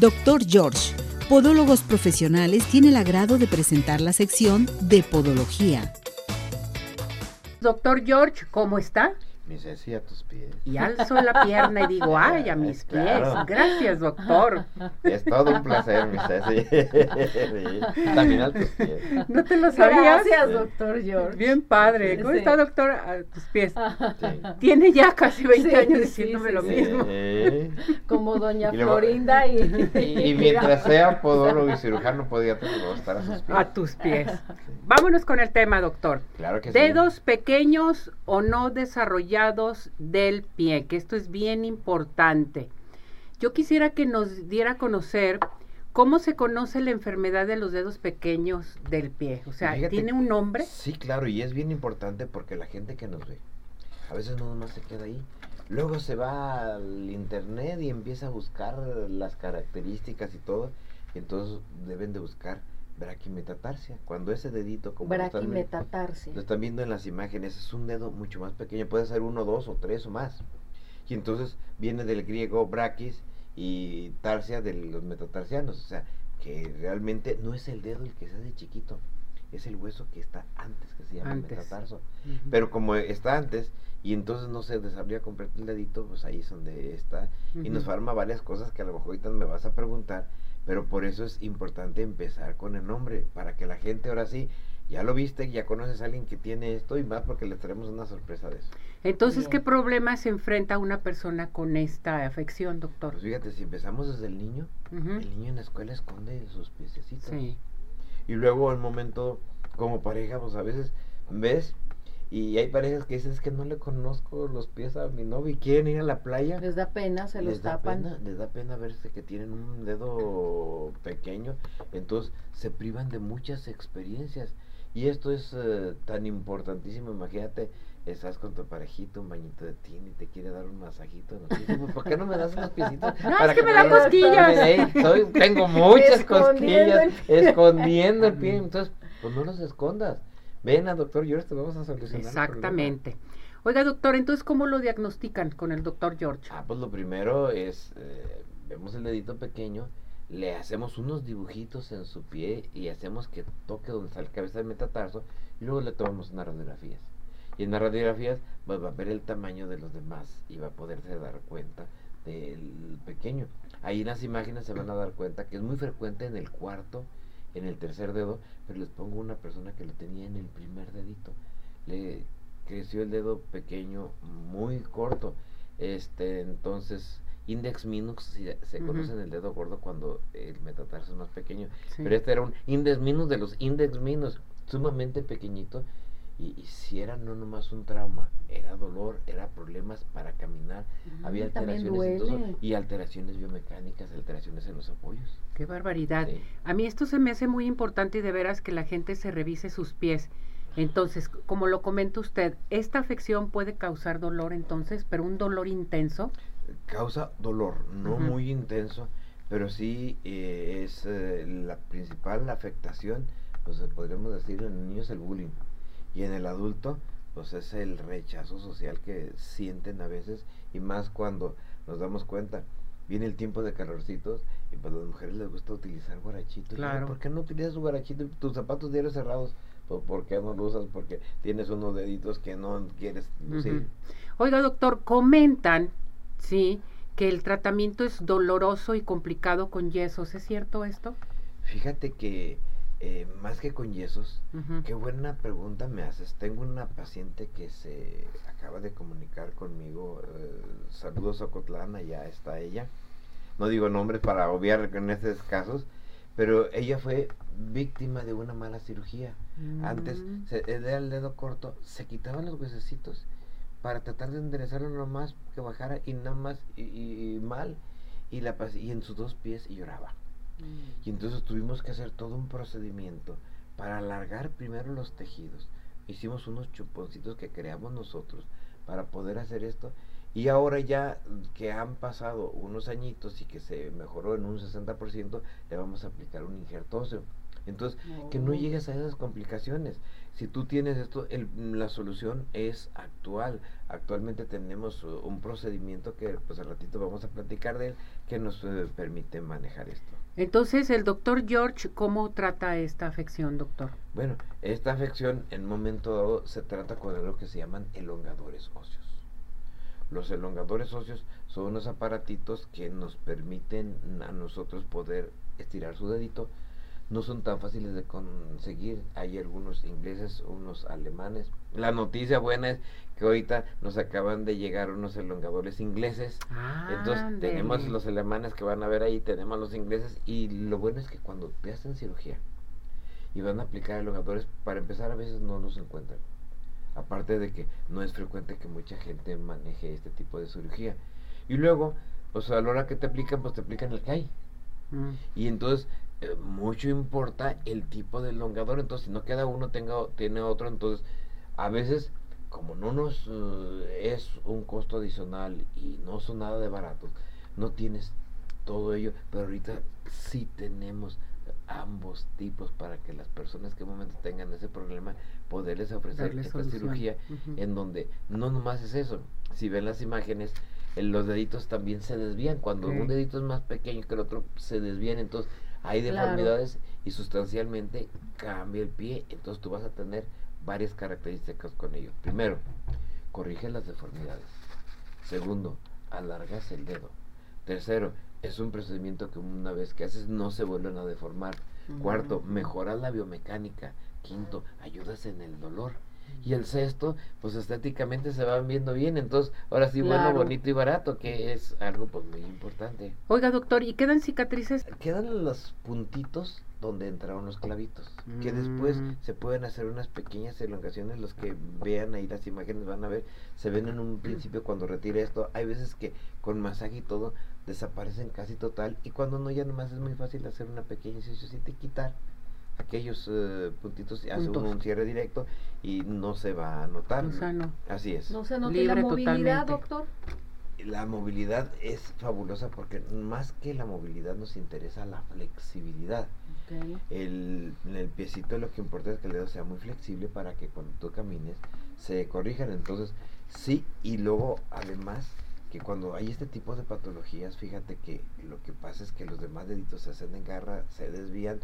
Doctor George, Podólogos Profesionales, tiene el agrado de presentar la sección de Podología. Doctor George, ¿cómo está? Mi Ceci, a tus pies. Y alzo la pierna y digo, ay, a mis pies. Claro. Gracias, doctor. Es todo un placer, mi Ceci. También a tus pies. ¿No te lo sabías? Gracias, doctor George. Bien padre. ¿Cómo Sí. está, doctor? A tus pies. Sí. Tiene ya casi 20 Sí, años diciéndome sí, lo sí. mismo. Sí. Como doña Y luego- Florinda y... Y, y mientras sea podólogo y cirujano podiatra, estar a sus pies. A tus pies. Vámonos con el tema, doctor. Claro que sí. Dedos pequeños o no desarrollados del pie, que esto es bien importante. Yo quisiera que nos diera a conocer cómo se conoce la enfermedad de los dedos pequeños del pie. O sea, Fíjate- ¿tiene un nombre? Sí, claro, y es bien importante porque la gente que nos ve, a veces no nomás se queda ahí. Luego se va al internet y empieza a buscar las características y todo. Y entonces deben de buscar braquimetatarsia. Cuando ese dedito, como Braquimetatarsia. lo están viendo en las imágenes, es un dedo mucho más pequeño. Puede ser uno, dos o tres o más. Y entonces viene del griego braquis y tarsia de los metatarsianos. O sea, que realmente no es el dedo el que se hace chiquito, es el hueso que está antes, que se llama Antes. metatarso. Pero como está antes y entonces no se desarrolla completo el dedito, pues ahí es donde está. Y nos forma varias cosas que a lo mejor ahorita me vas a preguntar, pero por eso es importante empezar con el nombre, para que la gente ahora sí, ya lo viste, ya conoces a alguien que tiene esto y más porque les traemos una sorpresa de eso. Entonces, ¿qué problema se enfrenta una persona con esta afección, doctor? Pues fíjate, si empezamos desde el niño, el niño en la escuela esconde sus piececitos. Sí. Y luego el momento como pareja, pues a veces ves y hay parejas que dicen es que no le conozco los pies a mi novio y quieren ir a la playa. Les da pena, se los les tapan. pena, les da pena verse que tienen un dedo pequeño, entonces se privan de muchas experiencias. Y esto es eh, tan importantísimo, imagínate, estás con tu parejito, un bañito de tin y te quiere dar un masajito. ¿no? Dices, "Pues, ¿Por qué no me das unos piecitos? No, es que me da cosquillas. Soy- tengo muchas Escondiendo cosquillas, el escondiendo el pie, entonces, pues no los escondas. Ven al doctor George, te vamos a solucionar. el. Exactamente. Oiga, doctor, entonces, ¿cómo lo diagnostican con el doctor George? Ah, pues lo primero es, eh, vemos el dedito pequeño, le hacemos unos dibujitos en su pie y hacemos que toque donde está la cabeza del metatarso y luego le tomamos unas radiografías. Y en las radiografías pues, va a ver el tamaño de los demás y va a poderse dar cuenta del pequeño. Ahí en las imágenes se van a dar cuenta que es muy frecuente en el cuarto, en el tercer dedo, pero les pongo una persona que lo tenía en el primer dedito. Le creció el dedo pequeño muy corto. Este, entonces, index minus se, se conoce en el dedo gordo cuando el metatarso es más pequeño. Sí. Pero este era un index minus de los index minus, sumamente pequeñito. Y, y si era no nomás un trauma, era dolor, era problemas para caminar, había alteraciones y alteraciones biomecánicas, alteraciones en los apoyos. Qué barbaridad. Sí. A mí esto se me hace muy importante y de veras que la gente se revise sus pies. Entonces, como lo comenta usted, esta afección puede causar dolor entonces, pero un dolor intenso. Causa dolor, no muy intenso, pero sí eh, es eh, la principal afectación, pues podríamos decir en el niño es el bullying y en el adulto pues es el rechazo social que sienten a veces y más cuando nos damos cuenta viene el tiempo de calorcitos y pues a las mujeres les gusta utilizar guarachito. Y, Claro. ¿Por qué no utilizas tu guarachito y tus zapatos diarios cerrados? Pues ¿por qué no lo usas? Porque tienes unos deditos que no quieres lucir. Oiga, doctor, comentan, sí, que el tratamiento es doloroso y complicado con yesos. ¿Es cierto esto? Fíjate que eh, más que con yesos, qué buena pregunta me haces. Tengo una paciente que se acaba de comunicar conmigo. eh, saludos a Cotlán, allá está ella. No digo nombres para obviar en estos casos, pero ella fue víctima de una mala cirugía. Antes Mm. se, era el dedo corto, se quitaban los huesecitos para tratar de enderezarlo lo más que bajara y nada más y, y- y mal y la y en sus dos pies y lloraba. Y entonces tuvimos que hacer todo un procedimiento para alargar primero los tejidos. Hicimos unos chuponcitos que creamos nosotros para poder hacer esto. Y ahora ya que han pasado unos añitos y que se mejoró en un 60%, le vamos a aplicar un injerto óseo. Entonces, que no Oh. llegues a esas complicaciones. Si tú tienes esto, el- la solución es actual. Actualmente tenemos uh, un procedimiento que pues al ratito vamos a platicar de él que nos eh, permite manejar esto. Entonces, el doctor George, ¿cómo trata esta afección, doctor? Bueno, esta afección en un momento dado se trata con algo que se llaman elongadores óseos. Los elongadores óseos son unos aparatitos que nos permiten a nosotros poder estirar su dedito. No son tan fáciles de conseguir. Hay algunos ingleses, unos alemanes. La noticia buena es que ahorita nos acaban de llegar unos elongadores ingleses. Entonces Ándele. tenemos los alemanes que van a ver ahí, tenemos los ingleses y lo bueno es que cuando te hacen cirugía y van a aplicar elongadores, para empezar a veces no los encuentran. Aparte de que no es frecuente que mucha gente maneje este tipo de cirugía. Y luego, pues a la hora que te aplican, pues te aplican el CAI. Mm. Y entonces eh, mucho importa el tipo de elongador. Entonces, si no queda uno, tenga, tiene otro. Entonces, a veces, como no nos eh, es un costo adicional y no son nada de baratos, no tienes todo ello. Pero ahorita sí tenemos ambos tipos para que las personas que en momento tengan ese problema, poderles ofrecer esta solución. cirugía en donde no nomás es eso. Si ven las imágenes, en los deditos también se desvían. Cuando un dedito es más pequeño que el otro, se desvían. Entonces, hay Claro. deformidades y sustancialmente cambia el pie. Entonces, tú vas a tener varias características con ello. Primero, corrige las deformidades. Segundo, alargas el dedo. Tercero, es un procedimiento que una vez que haces no se vuelven a deformar. Cuarto, mejoras la biomecánica. Quinto, ayudas en el dolor. Y el sexto, pues estéticamente se van viendo bien. Entonces, ahora sí, bueno, bonito y barato, que es algo pues muy importante. Oiga, doctor, ¿y quedan cicatrices? Quedan los puntitos donde entraron los clavitos, que después Mm. se pueden hacer unas pequeñas elongaciones, los que vean ahí las imágenes van a ver, se ven en un principio cuando retire esto, hay veces que con masaje y todo desaparecen casi total y cuando no ya nomás es muy fácil hacer una pequeña incisión y quitar aquellos eh, puntitos y hace uno un cierre directo y no se va a notar. O sea, no. Así es. No se nota Libre la movilidad, totalmente. doctor. La movilidad es fabulosa porque más que la movilidad nos interesa la flexibilidad. Ok. El, en el piecito lo que importa es que el dedo sea muy flexible para que cuando tú camines se corrijan. Entonces, sí, y luego además que cuando hay este tipo de patologías, fíjate que lo que pasa es que los demás deditos se hacen en garra, se desvían,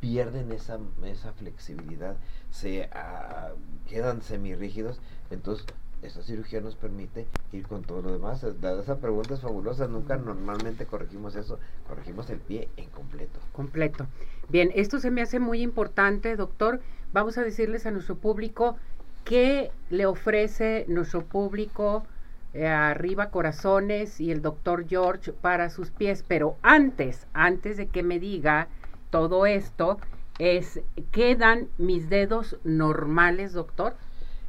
pierden esa, esa flexibilidad, se ah, quedan semirrígidos. Entonces, esta cirugía nos permite ir con todo lo demás. Dada esa pregunta es fabulosa, nunca normalmente corregimos eso, corregimos el pie en completo. completo. Bien, esto se me hace muy importante, doctor. Vamos a decirles a nuestro público qué le ofrece nuestro público eh, arriba corazones y el doctor George para sus pies. Pero antes, antes de que me diga todo esto, es ¿quedan mis dedos normales, doctor?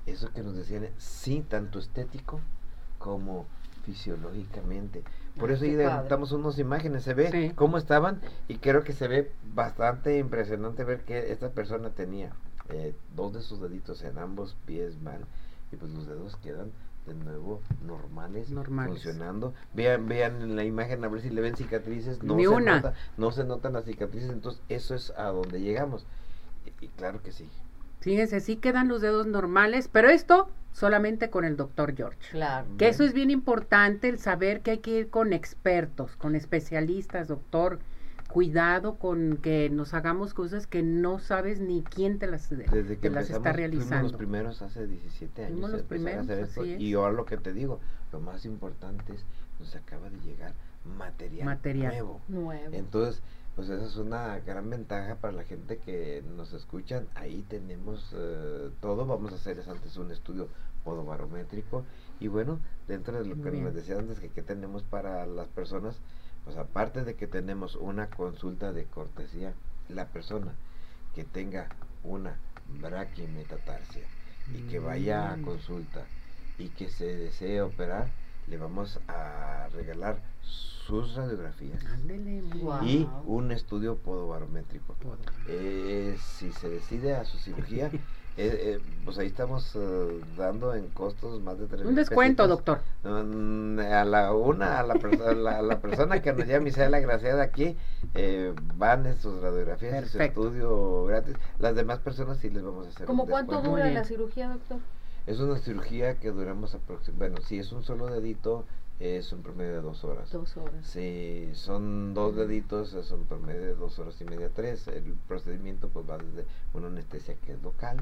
Eso que nos decían, sí, tanto estético como fisiológicamente. Por Ah, eso ahí adelantamos unas imágenes, se ve Sí. cómo estaban y creo que se ve bastante impresionante ver que esta persona tenía eh, dos de sus deditos en ambos pies mal y pues los dedos quedan de nuevo normales, Normales. funcionando. Vean, vean en la imagen a ver si le ven cicatrices, no Ni se una. nota, no se notan las cicatrices, entonces eso es a donde llegamos. Y, y claro que sí. Fíjense, sí quedan los dedos normales, pero esto solamente con el doctor George. Claro. Que eso es bien importante, el saber que hay que ir con expertos, con especialistas, doctor. Cuidado con que nos hagamos cosas que no sabes ni quién te las, Desde que te las está fuimos realizando. los primeros hace 17 años. Fuimos los primeros, hacer esto, así es. Y ahora lo que te digo, lo más importante es, nos acaba de llegar material, Material. nuevo. Nuevo. Entonces, pues esa es una gran ventaja para la gente que nos escuchan. Ahí tenemos eh, todo. Vamos a hacerles antes un estudio podobarométrico. Y bueno, dentro de lo Muy que bien. nos decía antes que, que tenemos para las personas, pues aparte de que tenemos una consulta de cortesía, la persona que tenga una braquimetatarsia y que vaya a Mm. consulta y que se desee operar, le vamos a regalar sus radiografías y un estudio podobarométrico. Eh, si se decide a su cirugía, Eh, eh, pues ahí estamos eh, dando en costos más de tres Un descuento, pesitos. doctor. Mm, A la una, a la, perso- la, la persona que nos llame y sea la agraciada aquí, eh, van en sus radiografías y su estudio gratis. Las demás personas sí les vamos a hacer ¿Cómo un cuánto descuento. dura la cirugía, doctor? Es una cirugía que duramos aproximadamente, bueno, si es un solo dedito, es un promedio de dos horas. Dos horas. Si son dos deditos, es un promedio de dos horas y media, tres. El procedimiento pues va desde una anestesia que es local,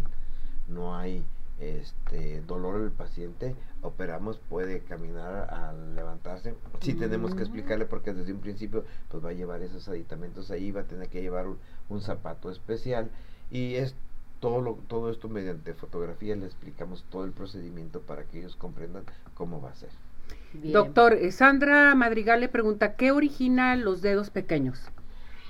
no hay este dolor al paciente, operamos, puede caminar al levantarse. Sí tenemos que Mm. explicarle porque desde un principio pues va a llevar esos aditamentos ahí, va a tener que llevar un, un zapato especial y es todo lo, todo esto mediante fotografía le explicamos todo el procedimiento para que ellos comprendan cómo va a ser. Bien. Doctor, Sandra Madrigal le pregunta, ¿qué origina los dedos pequeños?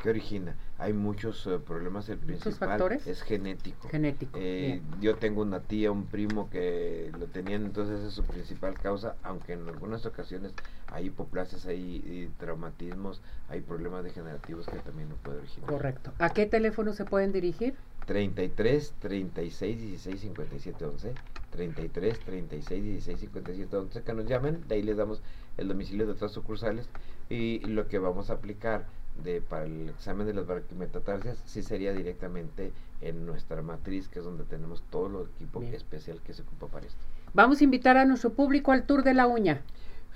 ¿Qué origina? Hay muchos eh, problemas, el ¿Muchos principal factores? es genético. Genético. Eh, yo tengo una tía, un primo que lo tenían, entonces es su principal causa, aunque en algunas ocasiones hay hipoplasias, hay eh, traumatismos, hay problemas degenerativos que también lo puede originar. Correcto. ¿A qué teléfono se pueden dirigir? 33 36 16 57 11 33 36 16 57 11 que nos llamen de ahí les damos el domicilio de otras sucursales y lo que vamos a aplicar de para el examen de las metatarsias sí sería directamente en nuestra matriz que es donde tenemos todo lo equipo Bien. especial que se ocupa para esto Vamos a invitar a nuestro público al tour de la uña.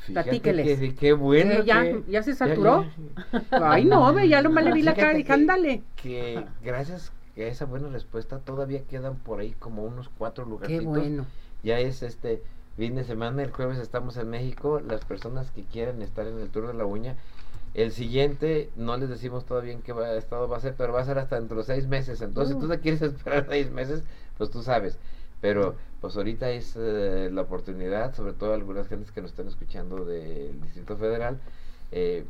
Platíqueles. que- qué bueno Eh, ya, que- ya se ya- saturó. ya- Ay, no, ve, ya lo le vi la cara y ándale. que gracias a esa buena respuesta todavía quedan por ahí como unos cuatro Qué lugarcitos bueno. Ya es este fin de semana, el jueves estamos en México. Las personas que quieran estar en el Tour de la Uña, el siguiente, no les decimos todavía en qué va- estado va a ser, pero va a ser hasta dentro de seis meses. Entonces, si tú Uh. te quieres esperar seis meses, pues tú sabes. Pero, pues ahorita es eh, la oportunidad, sobre todo algunas gentes que nos están escuchando del Distrito Federal. eh,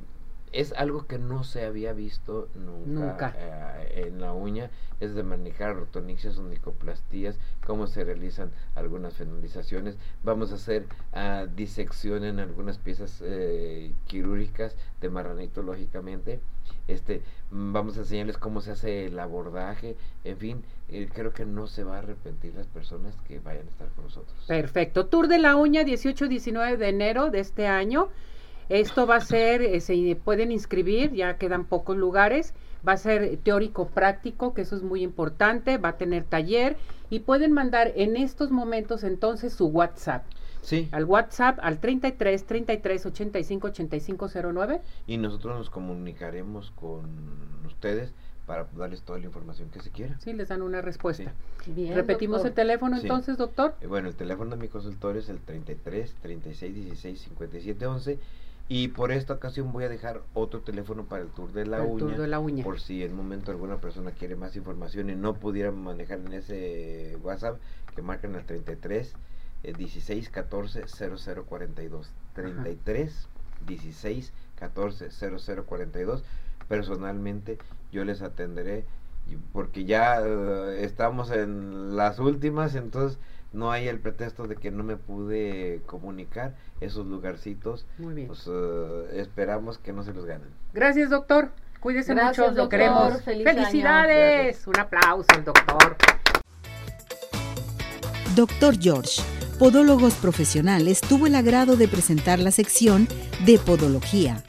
es algo que no se había visto nunca, Nunca. eh, en la uña, es de manejar rotonicias, onicoplastías, cómo se realizan algunas fenolizaciones. Vamos a hacer ah, disección en algunas piezas eh, quirúrgicas de marranito, lógicamente. Este, vamos a enseñarles cómo se hace el abordaje, en fin, eh, creo que no se va a arrepentir las personas que vayan a estar con nosotros. Perfecto. Tour de la uña 18-19 de enero de este año. Esto va a ser, eh, se pueden inscribir, ya quedan pocos lugares. Va a ser teórico práctico, que eso es muy importante. Va a tener taller y pueden mandar en estos momentos entonces su WhatsApp. Sí, Al WhatsApp al 33 33 85 85 09. y nosotros nos comunicaremos con ustedes para darles toda la información que se quiera. Sí, les dan una respuesta. Bien, Repetimos doctor. el teléfono Sí. entonces, doctor. Eh, Bueno, el teléfono de mi consultorio es el 33 36 16 57 11 y por esta ocasión voy a dejar otro teléfono para el tour de la El uña. tour de la uña. Por si en momento alguna persona quiere más información y no pudiera manejar en ese WhatsApp, que marquen al 33 eh, 16 14 00 42. 33 16 14 00 42. Personalmente yo les atenderé porque ya eh, estamos en las últimas, entonces no hay el pretexto de que no me pude comunicar esos lugarcitos. Muy bien. Pues eh, esperamos que no se los ganen. Gracias, doctor. Cuídese Gracias, mucho, lo queremos. Feliz año. Felicidades. Un aplauso al doctor. Doctor George, Podólogos Profesionales, tuvo el agrado de presentar la sección de Podología